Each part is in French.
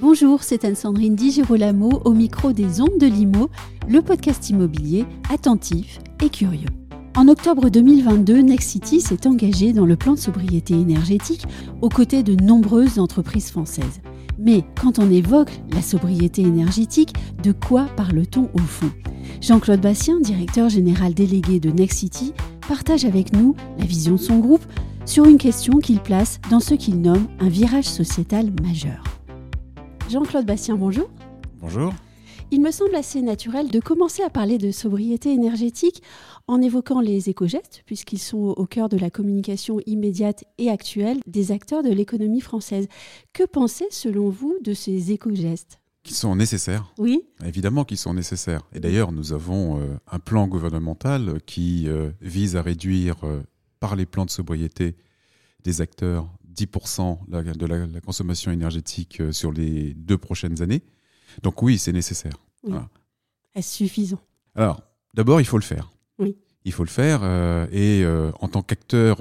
Bonjour, c'est Anne-Sandrine Di Girolamo au micro des Ondes de Limo, le podcast immobilier attentif et curieux. En octobre 2022, Next City s'est engagé dans le plan de sobriété énergétique aux côtés de nombreuses entreprises françaises. Mais quand on évoque la sobriété énergétique, de quoi parle-t-on au fond? Jean-Claude Bastien, directeur général délégué de Next City, partage avec nous la vision de son groupe sur une question qu'il place dans ce qu'il nomme un virage sociétal majeur. Jean-Claude Bastien, bonjour. Bonjour. Il me semble assez naturel de commencer à parler de sobriété énergétique en évoquant les éco-gestes, puisqu'ils sont au cœur de la communication immédiate et actuelle des acteurs de l'économie française. Que pensez, selon vous, de ces éco-gestes? Qui sont nécessaires. Oui. Évidemment qu'ils sont nécessaires. Et d'ailleurs, nous avons euh, un plan gouvernemental qui euh, vise à réduire euh, par les plans de sobriété des acteurs 10% de la, consommation énergétique sur les deux prochaines années. Donc oui, c'est nécessaire. Est-ce suffisant? Alors, d'abord, il faut le faire. Oui. Il faut le faire euh, et euh, en tant qu'acteur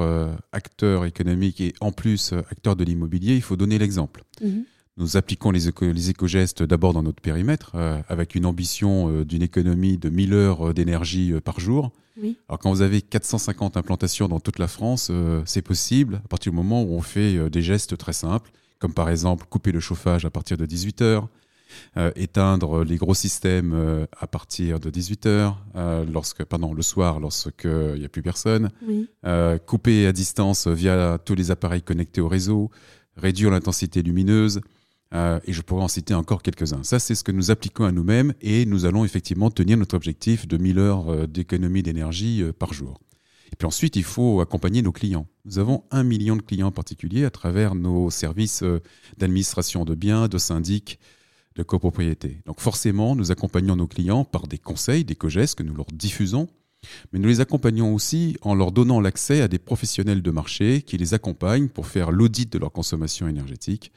acteur économique et en plus acteur de l'immobilier, il faut donner l'exemple. Mhm. Nous appliquons les, les éco-gestes d'abord dans notre périmètre avec une ambition d'une économie de 1000 heures d'énergie par jour. Alors quand vous avez 450 implantations dans toute la France, euh, c'est possible à partir du moment où on fait euh, des gestes très simples, comme par exemple couper le chauffage à partir de 18 heures, euh, éteindre les gros systèmes à partir de 18 heures, lorsque, pardon, le soir lorsqu'il n'y a plus personne, couper à distance via tous les appareils connectés au réseau, réduire l'intensité lumineuse, euh, et je pourrais en citer encore quelques-uns. Ça, c'est ce que nous appliquons à nous-mêmes et nous allons effectivement tenir notre objectif de 1000 heures euh, d'économie d'énergie euh, par jour. Et puis ensuite, il faut accompagner nos clients. Nous avons un million de clients particuliers à travers nos services d'administration de biens, de syndic, de copropriété. Donc forcément, nous accompagnons nos clients par des conseils, des COGES que nous leur diffusons, mais nous les accompagnons aussi en leur donnant l'accès à des professionnels de marché qui les accompagnent pour faire l'audit de leur consommation énergétique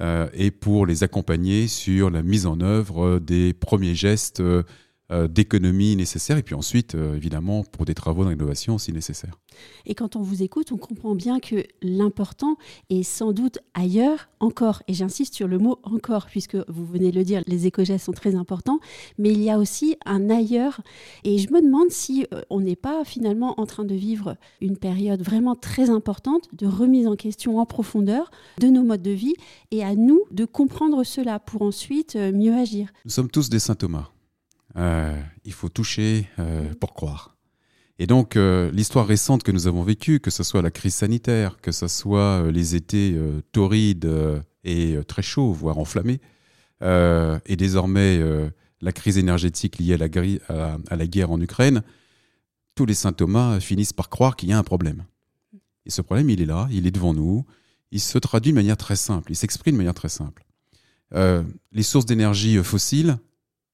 euh, et pour les accompagner sur la mise en œuvre des premiers gestes euh, euh, d'économie nécessaires et puis ensuite, évidemment, pour des travaux d'innovation aussi nécessaires. Et quand on vous écoute, on comprend bien que l'important est sans doute ailleurs encore. Et j'insiste sur le mot encore, puisque vous venez de le dire, les éco-gestes sont très importants, mais il y a aussi un ailleurs. Et je me demande si euh, on n'est pas finalement en train de vivre une période vraiment très importante de remise en question en profondeur de nos modes de vie et à nous de comprendre cela pour ensuite euh, mieux agir. Nous sommes tous des saint Thomas. Euh, il faut toucher pour croire. Et donc, euh, l'histoire récente que nous avons vécue, que ce soit la crise sanitaire, que ce soit euh, les étés euh, torrides et très chauds, voire enflammés, et désormais la crise énergétique liée à la, à la, guerre en Ukraine, tous les Thomas finissent par croire qu'il y a un problème. Et ce problème, il est là, il est devant nous, il se traduit de manière très simple, il s'exprime de manière très simple. les sources d'énergie fossiles,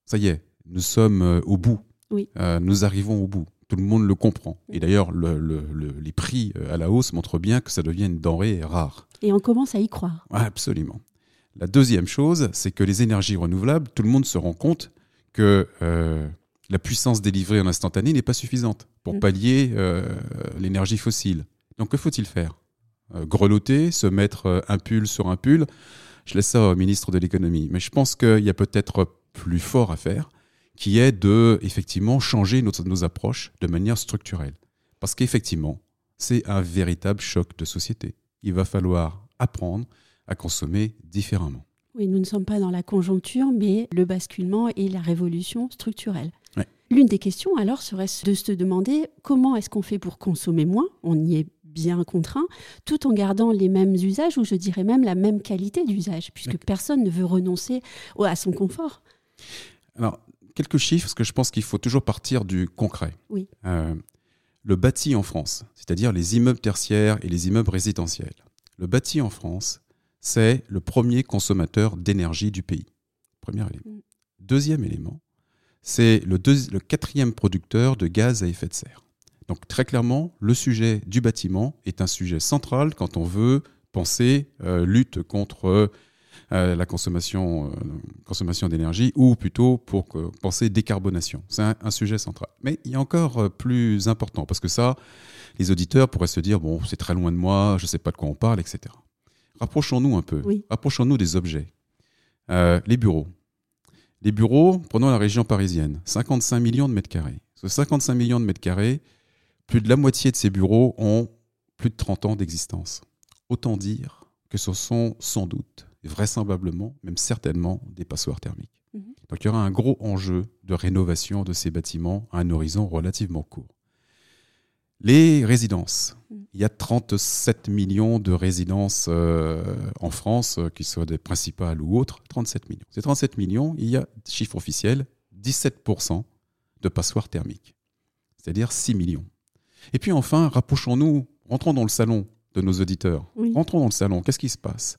ça y est, nous sommes au bout. Oui. nous arrivons au bout tout le monde le comprend. Et d'ailleurs, les prix euh, à la hausse montrent bien que ça devient une denrée rare. Et on commence à y croire. Absolument. La deuxième chose, c'est que les énergies renouvelables, tout le monde se rend compte que euh, la puissance délivrée en instantané n'est pas suffisante pour mm. pallier euh, l'énergie fossile. Donc que faut-il faire? Grelotter, se mettre un pull sur un pull? Je laisse ça au ministre de l'économie. Mais je pense qu'il y a peut-être plus fort à faire qui est de effectivement changer nos, approches de manière structurelle. Parce qu'effectivement, c'est un véritable choc de société. Il va falloir apprendre à consommer différemment. Oui, nous ne sommes pas dans la conjoncture, mais le basculement et la révolution structurelle. L'une des questions alors serait de se demander comment est-ce qu'on fait pour consommer moins On y est bien contraint, tout en gardant les mêmes usages, ou je dirais même la même qualité d'usage, puisque personne ne veut renoncer à son confort? Alors, quelques chiffres, parce que je pense qu'il faut toujours partir du concret. Oui. Euh, le bâti en France, c'est-à-dire les immeubles tertiaires et les immeubles résidentiels. Le bâti en France, c'est le premier consommateur d'énergie du pays. Premier élément. Mm. Deuxième élément, c'est le, le, quatrième producteur de gaz à effet de serre. Donc très clairement, le sujet du bâtiment est un sujet central quand on veut penser euh, lutte contre euh, la consommation, euh, consommation d'énergie, ou plutôt pour penser décarbonation. C'est un, sujet central. Mais il y a encore euh, plus important, parce que ça, les auditeurs pourraient se dire, bon, c'est très loin de moi, je ne sais pas de quoi on parle, etc. Rapprochons-nous un peu. Rapprochons-nous des objets. les bureaux. Les bureaux, prenons la région parisienne, 55 millions de mètres carrés. Ce 55 millions de mètres carrés, plus de la moitié de ces bureaux ont plus de 30 ans d'existence. Autant dire que ce sont sans doute vraisemblablement, même certainement, des passoires thermiques. Mhm. Donc il y aura un gros enjeu de rénovation de ces bâtiments à un horizon relativement court. Les résidences. Mhm. Il y a 37 millions de résidences euh, en France, euh, qui soient des principales ou autres. 37 millions. Ces 37 millions, il y a, chiffre officiel, 17% de passoires thermiques. C'est-à-dire 6 millions. Et puis enfin, rapprochons-nous, rentrons dans le salon de nos auditeurs. Rentrons dans le salon. Qu'est-ce qui se passe?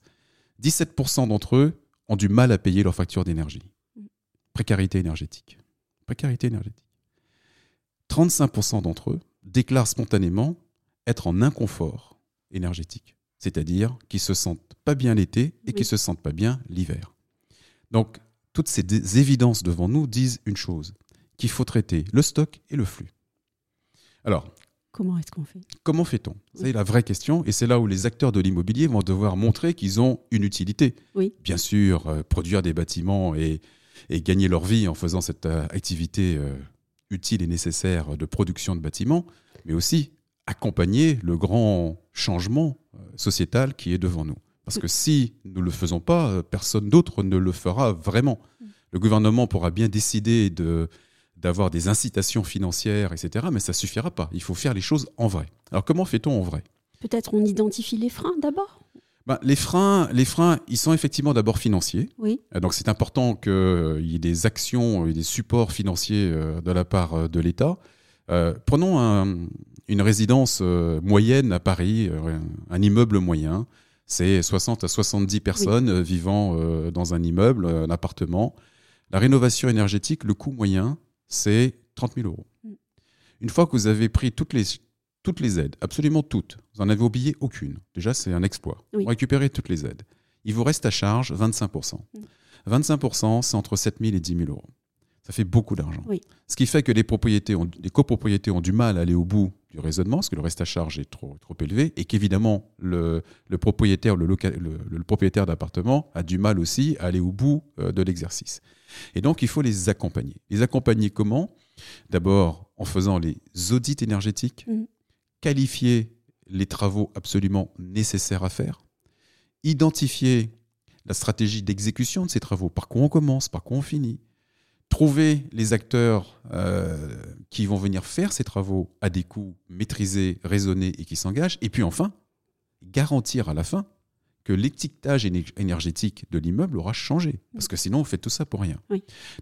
17% d'entre eux ont du mal à payer leur facture d'énergie. Précarité énergétique. Précarité énergétique. 35% d'entre eux déclarent spontanément être en inconfort énergétique, c'est-à-dire qu'ils se sentent pas bien l'été et qu'ils se sentent pas bien l'hiver. Donc, toutes ces évidences devant nous disent une chose, qu'il faut traiter le stock et le flux. Alors, Comment est-ce qu'on fait? Comment fait-on? C'est la vraie question et c'est là où les acteurs de l'immobilier vont devoir montrer qu'ils ont une utilité. Oui. Bien sûr, euh, produire des bâtiments et, gagner leur vie en faisant cette euh, activité euh, utile et nécessaire de production de bâtiments, mais aussi accompagner le grand changement sociétal qui est devant nous. Parce que si nous ne le faisons pas, personne d'autre ne le fera vraiment. Mm. Le gouvernement pourra bien décider de d'avoir des incitations financières, etc. Mais ça suffira pas. Il faut faire les choses en vrai. Alors comment fait-on en vrai? Peut-être on identifie les freins d'abord? Ben, les freins, les freins, ils sont effectivement d'abord financiers. Oui. Euh, donc c'est important qu'il y ait des actions, des supports financiers euh, de la part euh, de l'État. prenons une résidence moyenne à Paris, un immeuble moyen. C'est 60 à 70 personnes vivant dans un immeuble, un appartement. La rénovation énergétique, le coût moyen, c'est 30 000 euros. Mm. Une fois que vous avez pris toutes les, toutes les aides, absolument toutes, vous n'en avez oublié aucune. Déjà, c'est un exploit. Vous récupérez toutes les aides. Il vous reste à charge 25%. 25%, mm. c'est entre 7 000 et 10 000 euros. Ça fait beaucoup d'argent. Ce qui fait que les, propriétés ont, les copropriétés ont du mal à aller au bout du raisonnement, parce que le reste à charge est trop, trop élevé, et qu'évidemment, le, le, propriétaire, le, le, propriétaire d'appartement a du mal aussi à aller au bout euh, de l'exercice. Et donc, il faut les accompagner. Les accompagner comment? D'abord, en faisant les audits énergétiques, mmh. qualifier les travaux absolument nécessaires à faire, identifier la stratégie d'exécution de ces travaux, par quoi on commence, par quoi on finit, trouver les acteurs euh, qui vont venir faire ces travaux à des coûts maîtrisés, raisonnés et qui s'engagent, et puis enfin, garantir à la fin que l'étiquetage énergétique de l'immeuble aura changé. Parce que sinon, on fait tout ça pour rien.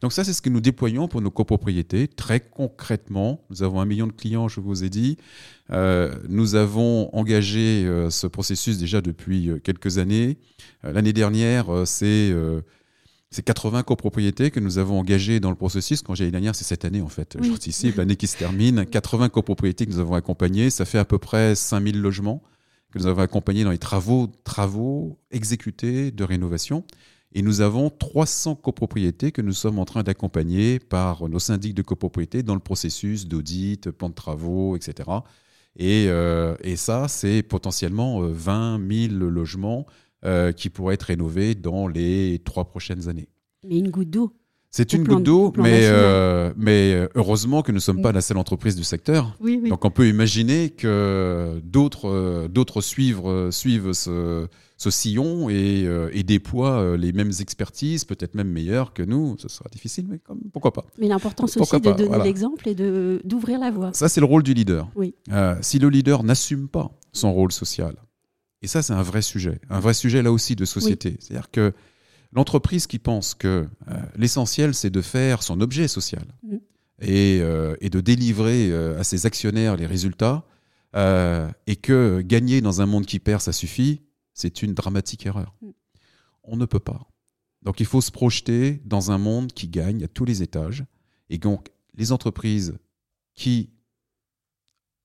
Donc ça, c'est ce que nous déployons pour nos copropriétés. Très concrètement, nous avons un million de clients, je vous ai dit. Euh, nous avons engagé euh, ce processus déjà depuis quelques années. L'année dernière, c'est... C'est 80 copropriétés que nous avons engagées dans le processus. Quand j'ai l'année dernière, c'est cette année en fait. Je participe, l'année qui se termine. 80 copropriétés que nous avons accompagnées. Ça fait à peu près 5000 logements que nous avons accompagné dans les travaux, travaux exécutés de rénovation. Et nous avons 300 copropriétés que nous sommes en train d'accompagner par nos syndics de copropriété dans le processus d'audit, plan de travaux, etc. Et, euh, et ça, c'est potentiellement 20 euh, 000 logements qui pourraient être rénovés dans les trois prochaines années. Mais une goutte d'eau. C'est une goutte d'eau, mais, euh, mais euh, heureusement que nous ne sommes pas la seule entreprise du secteur. Donc on peut imaginer que d'autres euh, d'autres suivent, suivent ce, ce sillon et, et, déploient les mêmes expertises, peut-être même meilleures que nous. Ce sera difficile, mais comme, pourquoi pas. Mais l'importance aussi de donner l'exemple et d'ouvrir la voie. Ça, c'est le rôle du leader. Oui. si le leader n'assume pas son rôle social, et ça, c'est un vrai sujet, un vrai sujet là aussi de société. C'est-à-dire que L'entreprise qui pense que euh, l'essentiel, c'est de faire son objet social mm. euh, et, de délivrer euh, à ses actionnaires les résultats, et que gagner dans un monde qui perd, ça suffit, c'est une dramatique erreur. Mm. On ne peut pas. Donc il faut se projeter dans un monde qui gagne à tous les étages, et donc les entreprises qui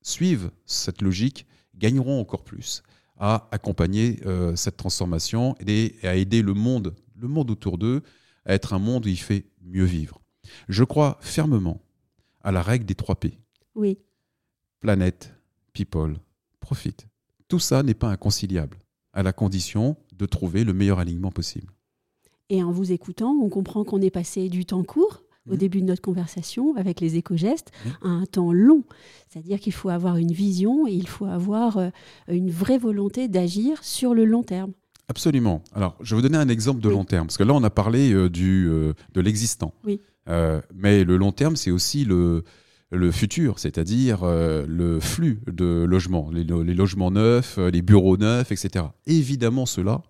suivent cette logique gagneront encore plus à accompagner cette transformation et à aider le monde, le monde autour d'eux, à être un monde où il fait mieux vivre. Je crois fermement à la règle des trois P. Oui. Planète, people, profit. Tout ça n'est pas inconciliable, à la condition de trouver le meilleur alignement possible. Et en vous écoutant, on comprend qu'on est passé du temps court au mmh. début de notre conversation avec les éco-gestes à un temps long. C'est-à-dire qu'il faut avoir une vision et il faut avoir euh, une vraie volonté d'agir sur le long terme. Absolument. Alors, je vais vous donner un exemple de long terme, parce que là, on a parlé euh, du, euh, de l'existant. Oui. mais le long terme, c'est aussi le, le futur, c'est-à-dire le flux de logements, les, les, logements neufs, les bureaux neufs, etc. Évidemment, cela,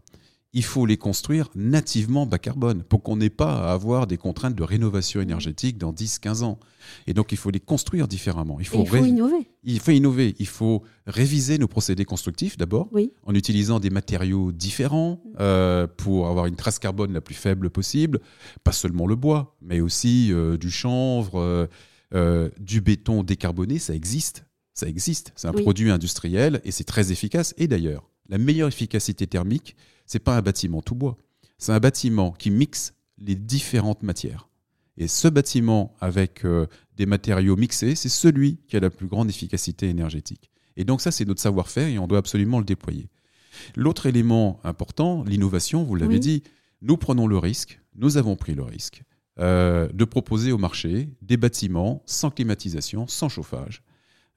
il faut les construire nativement bas carbone pour qu'on n'ait pas à avoir des contraintes de rénovation énergétique dans 10-15 ans. Et donc, il faut les construire différemment. Il faut, innover. Il faut innover. Il faut réviser nos procédés constructifs d'abord, en utilisant des matériaux différents euh, pour avoir une trace carbone la plus faible possible. Pas seulement le bois, mais aussi euh, du chanvre, euh, du béton décarboné. Ça existe. Ça existe. C'est un produit industriel et c'est très efficace. Et d'ailleurs, la meilleure efficacité thermique, c'est pas un bâtiment tout bois. C'est un bâtiment qui mixe les différentes matières. Et ce bâtiment avec euh, des matériaux mixés, c'est celui qui a la plus grande efficacité énergétique. Et donc ça, c'est notre savoir-faire et on doit absolument le déployer. L'autre élément important, l'innovation, vous l'avez dit, nous prenons le risque, nous avons pris le risque euh, de proposer au marché des bâtiments sans climatisation, sans chauffage,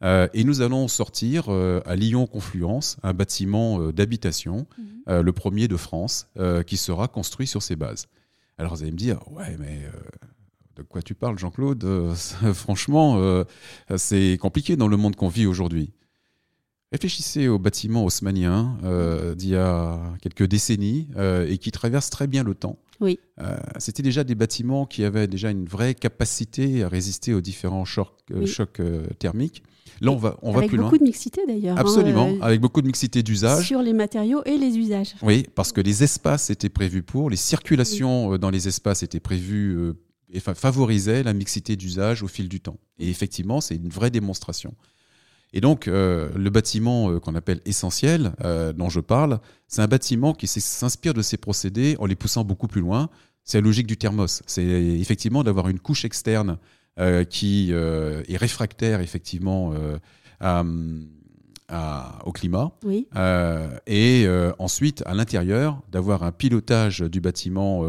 euh, et nous allons sortir euh, à Lyon-Confluence un bâtiment euh, d'habitation, mhm. le premier de France, qui sera construit sur ces bases. Alors vous allez me dire, ouais, mais de quoi tu parles, Jean-Claude? Franchement, c'est compliqué dans le monde qu'on vit aujourd'hui. Réfléchissez au bâtiment haussmannien d'il y a quelques décennies et qui traverse très bien le temps. Oui. C'était déjà des bâtiments qui avaient déjà une vraie capacité à résister aux différents chocs, chocs thermiques. Là, on va, on va plus loin. Avec beaucoup de mixité d'ailleurs. Hein, Absolument, euh, avec beaucoup de mixité d'usage. Sur les matériaux et les usages. Oui, parce que les espaces étaient prévus pour, les circulations euh, dans les espaces étaient prévues euh, et favorisaient la mixité d'usage au fil du temps. Et effectivement, c'est une vraie démonstration. Et donc, le bâtiment qu'on appelle essentiel, dont je parle, c'est un bâtiment qui s'inspire de ces procédés en les poussant beaucoup plus loin. C'est la logique du thermos. C'est effectivement d'avoir une couche externe euh, qui euh, est réfractaire effectivement euh, au climat. et ensuite, à l'intérieur, d'avoir un pilotage du bâtiment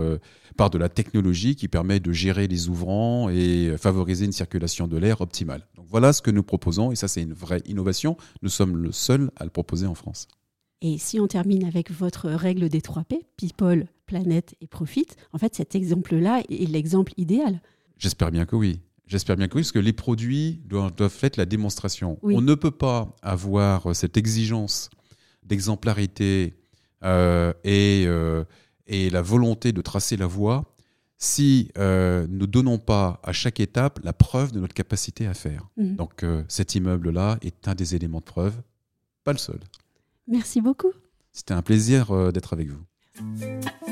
par de la technologie qui permet de gérer les ouvrants et favoriser une circulation de l'air optimale. Donc voilà ce que nous proposons et ça c'est une vraie innovation. Nous sommes le seul à le proposer en France. Et si on termine avec votre règle des 3 P, people, planète et profit, en fait cet exemple-là est l'exemple idéal. J'espère bien que oui. J'espère bien que oui, parce que les produits doivent, doivent faire la démonstration. On ne peut pas avoir cette exigence d'exemplarité euh, et, euh, et, la volonté de tracer la voie si euh, nous ne donnons pas à chaque étape la preuve de notre capacité à faire. Mhm. Donc cet immeuble-là est un des éléments de preuve, pas le seul. Merci beaucoup. C'était un plaisir d'être avec vous.